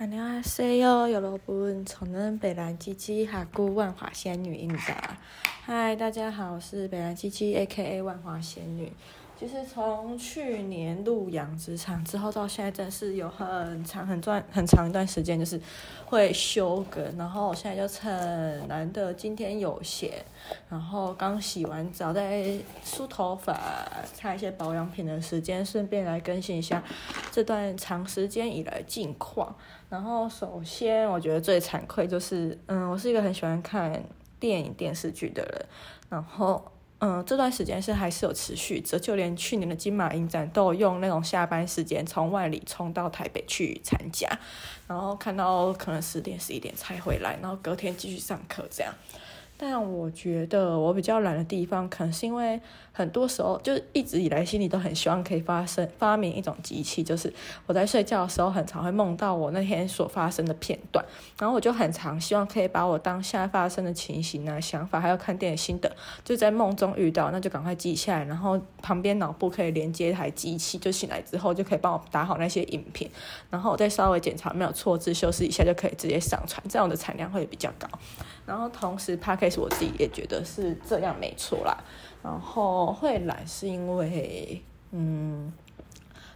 안녕하세요，여러분，저는北兰鸡鸡哈姑万华仙女印达。嗨，大家好，我是北兰鸡鸡 A.K.A 万华仙女。 其实从去年入养殖场之后到现在，真是有很长很段很长一段时间，就是会休更。然后我现在就趁难得今天有闲，然后刚洗完澡，在梳头发、擦一些保养品的时间，顺便来更新一下这段长时间以来近况。然后，首先我觉得最惭愧就是，嗯，我是一个很喜欢看电影电视剧的人。然后，嗯，这段时间是还是有持续着，就连去年的金马影展都有用那种下班时间从万里冲到台北去参加，然后看到可能十点十一点才回来，然后隔天继续上课这样。但我觉得我比较懒的地方，可能是因为很多时候就是一直以来心里都很希望可以发生发明一种机器，就是我在睡觉的时候很常会梦到我那天所发生的片段，然后我就很常希望可以把我当下发生的情形啊、想法，还有看电影心得，就在梦中遇到，那就赶快记下来，然后旁边脑部可以连接一台机器，就醒来之后就可以帮我打好那些影片，然后我再稍微检查没有错字，修饰一下就可以直接上传，这样的产量会比较高。然后同时 Podcast 我自己也觉得是这样没错啦。然后会懒是因为，嗯，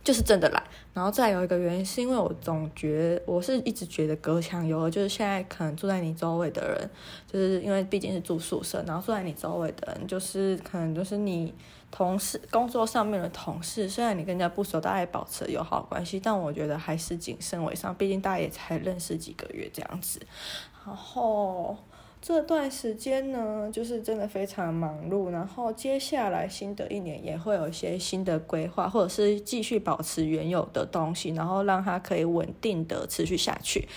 就是真的懒。然后再有一个原因是因为我总觉我是一直觉得隔墙有耳，就是现在可能住在你周围的人，就是因为毕竟是住宿舍，然后住在你周围的人，就是可能就是你同事工作上面的同事，虽然你跟人家不熟，大家也保持友好关系，但我觉得还是谨慎为上，毕竟大家也才认识几个月这样子。然后。这段时间呢，就是真的非常忙碌，然后接下来新的一年也会有一些新的规划，或者是继续保持原有的东西，然后让它可以稳定的持续下去。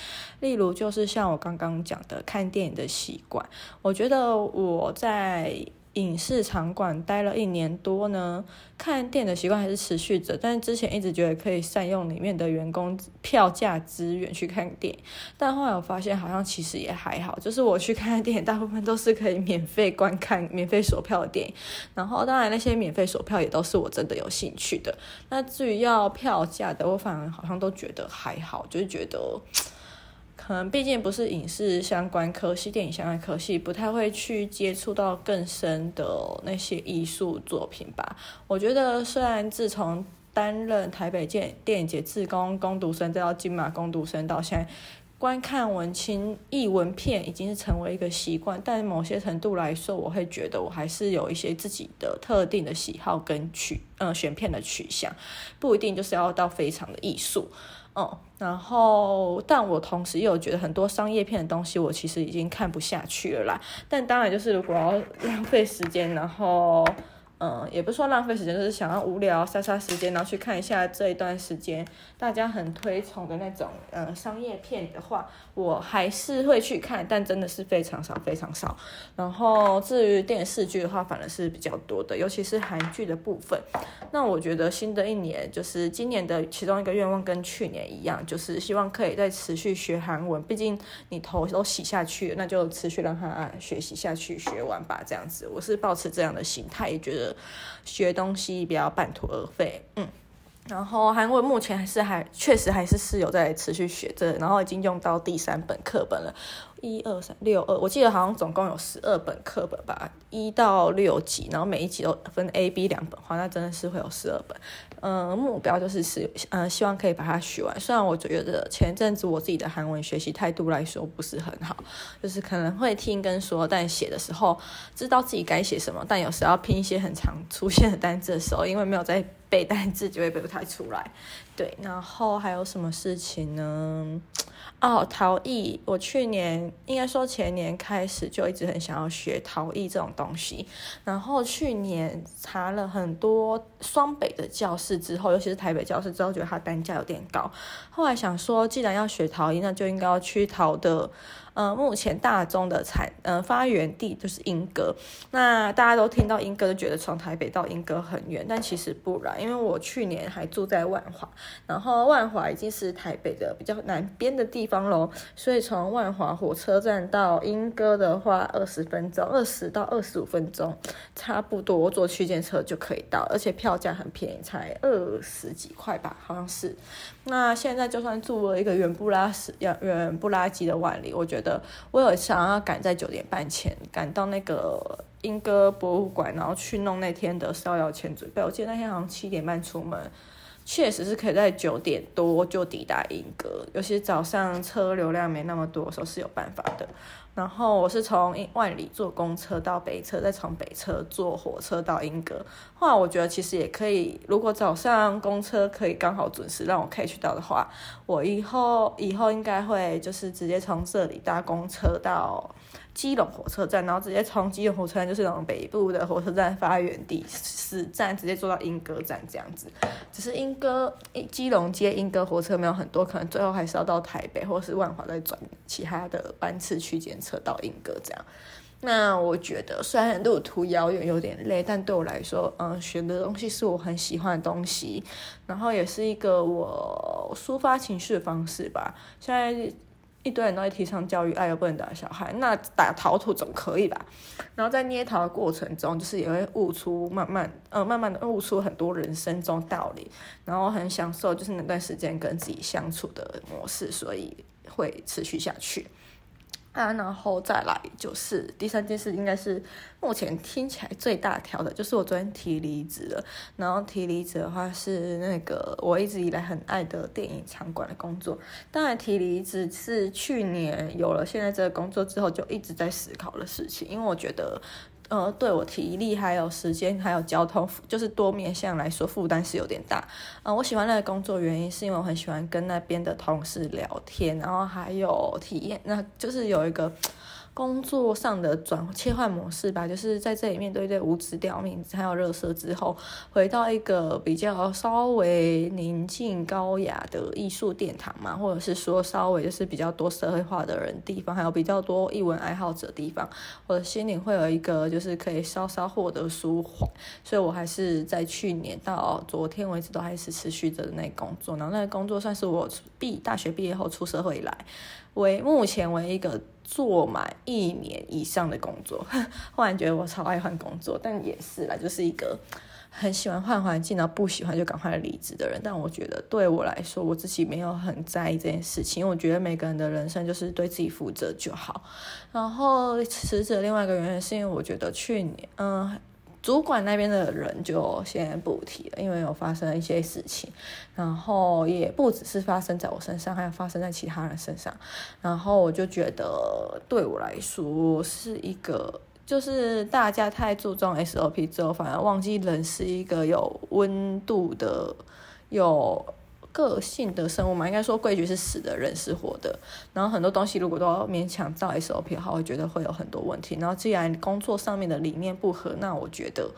例如，就是像我刚刚讲的看电影的习惯，我觉得我在。影视场馆待了一年多呢，看电影的习惯还是持续着。但是之前一直觉得可以善用里面的员工票价资源去看电影，但后来我发现好像其实也还好，就是我去看的电影大部分都是可以免费观看、免费索票的电影。然后当然那些免费索票也都是我真的有兴趣的。那至于要票价的，我反而好像都觉得还好，就是觉得。可能毕竟不是影视相关科系、电影相关科系，不太会去接触到更深的那些艺术作品吧。我觉得，虽然自从担任台北电电影节志工工读生，再到金马工读生，到现在观看文青译文片已经是成为一个习惯，但某些程度来说，我会觉得我还是有一些自己的特定的喜好跟取嗯选片的取向，不一定就是要到非常的艺术。嗯，然后，但我同时又觉得很多商业片的东西，我其实已经看不下去了啦。但当然，就是如果要浪费时间，然后。嗯，也不是说浪费时间，就是想要无聊杀杀时间，然后去看一下这一段时间大家很推崇的那种呃商业片的话，我还是会去看，但真的是非常少非常少。然后至于电视剧的话，反而是比较多的，尤其是韩剧的部分。那我觉得新的一年就是今年的其中一个愿望跟去年一样，就是希望可以再持续学韩文。毕竟你头都洗下去，那就持续让他学习下去，学完吧，这样子。我是抱持这样的心态，也觉得。学东西不要半途而废，嗯，然后韩文目前还是还确实还是是有在持续学着，然后已经用到第三本课本了，一二三六二，我记得好像总共有十二本课本吧，一到六级，然后每一级都分 A、B 两本，话那真的是会有十二本。嗯，目标就是是，嗯，希望可以把它学完。虽然我觉得前阵子我自己的韩文学习态度来说不是很好，就是可能会听跟说，但写的时候知道自己该写什么，但有时要拼一些很常出现的单字的时候，因为没有在背单字，就会背不太出来。对，然后还有什么事情呢？哦，陶艺，我去年应该说前年开始就一直很想要学陶艺这种东西，然后去年查了很多双北的教室之后，尤其是台北教室之后，觉得它单价有点高，后来想说，既然要学陶艺，那就应该要去陶的。呃，目前大宗的产呃发源地就是莺歌，那大家都听到莺歌就觉得从台北到莺歌很远，但其实不然，因为我去年还住在万华，然后万华已经是台北的比较南边的地方喽，所以从万华火车站到莺歌的话，二十分钟，二十到二十五分钟，差不多坐区间车就可以到，而且票价很便宜，才二十几块吧，好像是。那现在就算住了一个远不拉屎、远远不拉几的万里，我觉得我有想要赶在九点半前赶到那个英歌博物馆，然后去弄那天的逍遥签准备。我记得那天好像七点半出门。确实是可以在九点多就抵达英格，尤其早上车流量没那么多的时候是有办法的。然后我是从万里坐公车到北车，再从北车坐火车到英格。后来我觉得其实也可以，如果早上公车可以刚好准时让我可以去到的话，我以后以后应该会就是直接从这里搭公车到。基隆火车站，然后直接从基隆火车站，就是那种北部的火车站发源地，死站直接坐到莺歌站这样子。只是莺歌、基隆接莺歌火车没有很多，可能最后还是要到台北或是万华再转其他的班次区间车到莺歌这样。那我觉得虽然路途遥远有点累，但对我来说，嗯，学的东西是我很喜欢的东西，然后也是一个我抒发情绪的方式吧。现在。一堆人都在提倡教育，爱又不能打小孩，那打陶土总可以吧？然后在捏陶的过程中，就是也会悟出慢慢，呃，慢慢的悟出很多人生中道理，然后很享受就是那段时间跟自己相处的模式，所以会持续下去。啊，然后再来就是第三件事，应该是目前听起来最大条的，就是我昨天提离职了。然后提离职的话是那个我一直以来很爱的电影场馆的工作。当然提离职是去年有了现在这个工作之后就一直在思考的事情，因为我觉得。呃，对我体力还有时间还有交通，就是多面向来说负担是有点大。嗯，我喜欢那个工作原因是因为我很喜欢跟那边的同事聊天，然后还有体验，那就是有一个。工作上的转切换模式吧，就是在这里面对对无知吊民还有热色之后，回到一个比较稍微宁静高雅的艺术殿堂嘛，或者是说稍微就是比较多社会化的人地方，还有比较多艺文爱好者地方，我的心里会有一个就是可以稍稍获得舒缓，所以我还是在去年到昨天为止都还是持续着那工作，然后那个工作算是我毕大学毕业后出社会以来为目前为一个。做满一年以上的工作，忽然觉得我超爱换工作，但也是啦，就是一个很喜欢换环境，然后不喜欢就赶快离职的人。但我觉得对我来说，我自己没有很在意这件事情，因为我觉得每个人的人生就是对自己负责就好。然后辞职另外一个原因是因为我觉得去年，嗯。主管那边的人就先不提了，因为有发生一些事情，然后也不只是发生在我身上，还有发生在其他人身上。然后我就觉得，对我来说是一个，就是大家太注重 SOP 之后，反而忘记人是一个有温度的，有。个性的生物嘛，应该说规矩是死的，人是活的。然后很多东西如果都要勉强照 SOP 的话，我觉得会有很多问题。然后既然工作上面的理念不合，那我觉得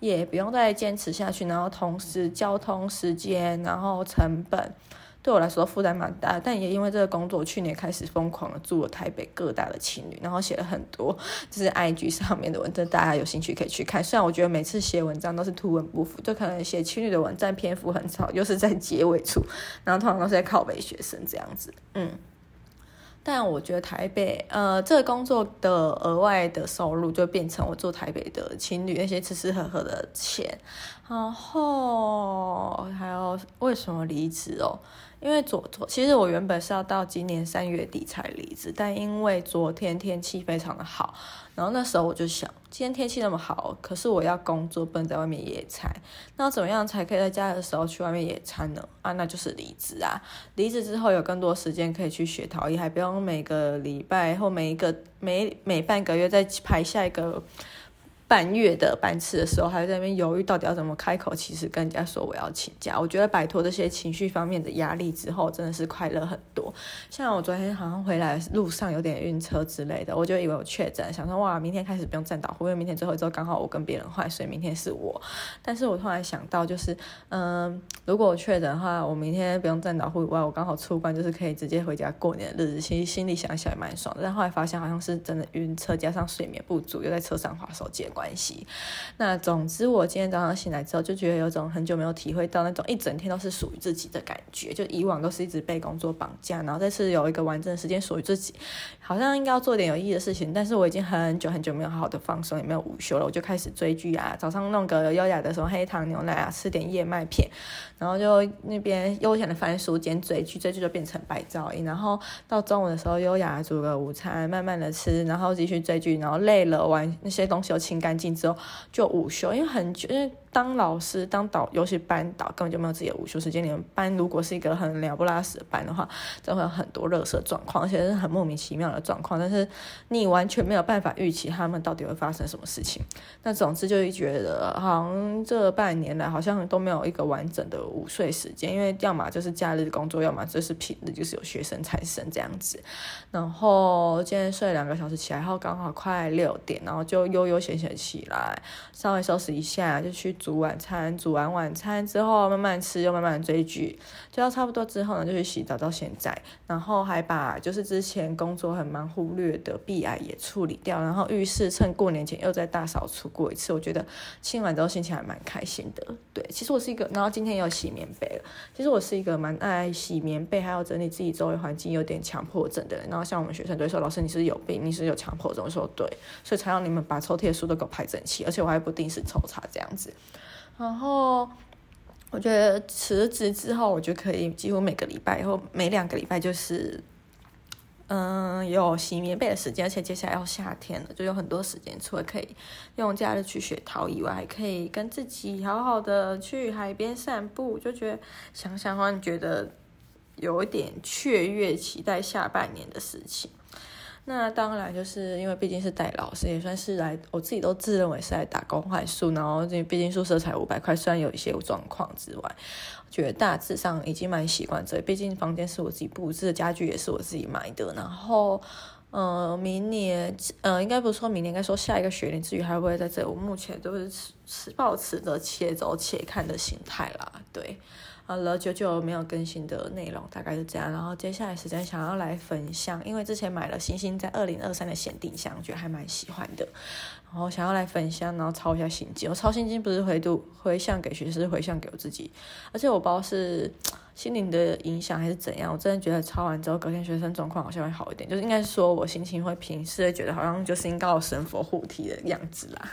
也不用再坚持下去。然后同时交通时间，然后成本。对我来说负担蛮大，但也因为这个工作，去年开始疯狂的住了台北各大的情侣，然后写了很多就是 IG 上面的文章，大家有兴趣可以去看。虽然我觉得每次写文章都是图文不符，就可能写情侣的文章篇幅很少，又是在结尾处，然后通常都是在靠北学生这样子，嗯。但我觉得台北，呃，这个工作的额外的收入就变成我做台北的情侣那些吃吃喝喝的钱，然后还有为什么离职哦？因为昨昨其实我原本是要到今年三月底才离职，但因为昨天天气非常的好，然后那时候我就想，今天天气那么好，可是我要工作，不能在外面野餐，那怎么样才可以在家的时候去外面野餐呢？啊，那就是离职啊！离职之后有更多时间可以去学陶艺，还不用每个礼拜或每一个每每半个月再排下一个。半月的班次的时候，还在那边犹豫到底要怎么开口，其实跟人家说我要请假。我觉得摆脱这些情绪方面的压力之后，真的是快乐很多。像我昨天好像回来路上有点晕车之类的，我就以为我确诊，想说哇，明天开始不用站导护，因为明天最后一周刚好我跟别人换，所以明天是我。但是我突然想到，就是嗯，如果我确诊的话，我明天不用站导护以外，我刚好出关，就是可以直接回家过年的日子。其实心里想一想也蛮爽的。但后来发现好像是真的晕车，加上睡眠不足，又在车上划手机。关系。那总之，我今天早上醒来之后，就觉得有种很久没有体会到那种一整天都是属于自己的感觉。就以往都是一直被工作绑架，然后这次有一个完整的时间属于自己，好像应该要做点有意义的事情。但是我已经很久很久没有好好的放松，也没有午休了，我就开始追剧啊，早上弄个优雅的什么黑糖牛奶啊，吃点燕麦片，然后就那边悠闲的翻书兼追剧，追剧就变成白噪音。然后到中午的时候，优雅煮个午餐，慢慢的吃，然后继续追剧，然后累了，玩那些东西都清干净之后就午休，因为很久，因为。当老师当导，尤其班导根本就没有自己的午休时间。你们班如果是一个很鸟不拉屎的班的话，就会有很多热色状况，而且是很莫名其妙的状况。但是你完全没有办法预期他们到底会发生什么事情。那总之就是觉得，好像这半年来好像都没有一个完整的午睡时间，因为要么就是假日工作，要么就是平日就是有学生产生这样子。然后今天睡两个小时起来后，刚好快六点，然后就悠悠闲闲起来，稍微收拾一下就去。煮晚餐，煮完晚餐之后慢慢吃，又慢慢追剧，追到差不多之后呢，就去洗澡。到现在，然后还把就是之前工作很忙忽略的壁癌也处理掉，然后浴室趁过年前又再大扫除过一次。我觉得清完之后心情还蛮开心的。对，其实我是一个，然后今天又洗棉被了。其实我是一个蛮爱洗棉被，还有整理自己周围环境有点强迫症的人。然后像我们学生都会说，老师你是有病，你是有强迫症。我说对，所以才让你们把抽屉的书都给我排整齐，而且我还不定时抽查这样子。然后我觉得辞职之后，我就可以几乎每个礼拜，或每两个礼拜就是，嗯，有洗棉被的时间。而且接下来要夏天了，就有很多时间，除了可以用假日去雪陶以外，还可以跟自己好好的去海边散步。就觉得想想的话，你觉得有一点雀跃，期待下半年的事情。那当然，就是因为毕竟是带老师，也算是来，我自己都自认为是来打工换宿。然后，这毕竟宿舍才五百块，虽然有一些状况之外，觉得大致上已经蛮习惯这里。毕竟房间是我自己布置的，家具也是我自己买的。然后，呃，明年，呃，应该不是说明年，应该说下一个学年，至于还会不会在这里，我目前都是持持抱持着且走且看的心态啦，对。好了，久久没有更新的内容，大概是这样。然后接下来时间想要来分享，因为之前买了星星在二零二三的限定箱，觉得还蛮喜欢的。然后想要来分享，然后抄一下心经。我抄心经不是回读回向给学生，回向给我自己。而且我不知道是 心灵的影响还是怎样，我真的觉得抄完之后，隔天学生状况好像会好一点。就是应该说我心情会平，是会觉得好像就是应该有神佛护体的样子啦。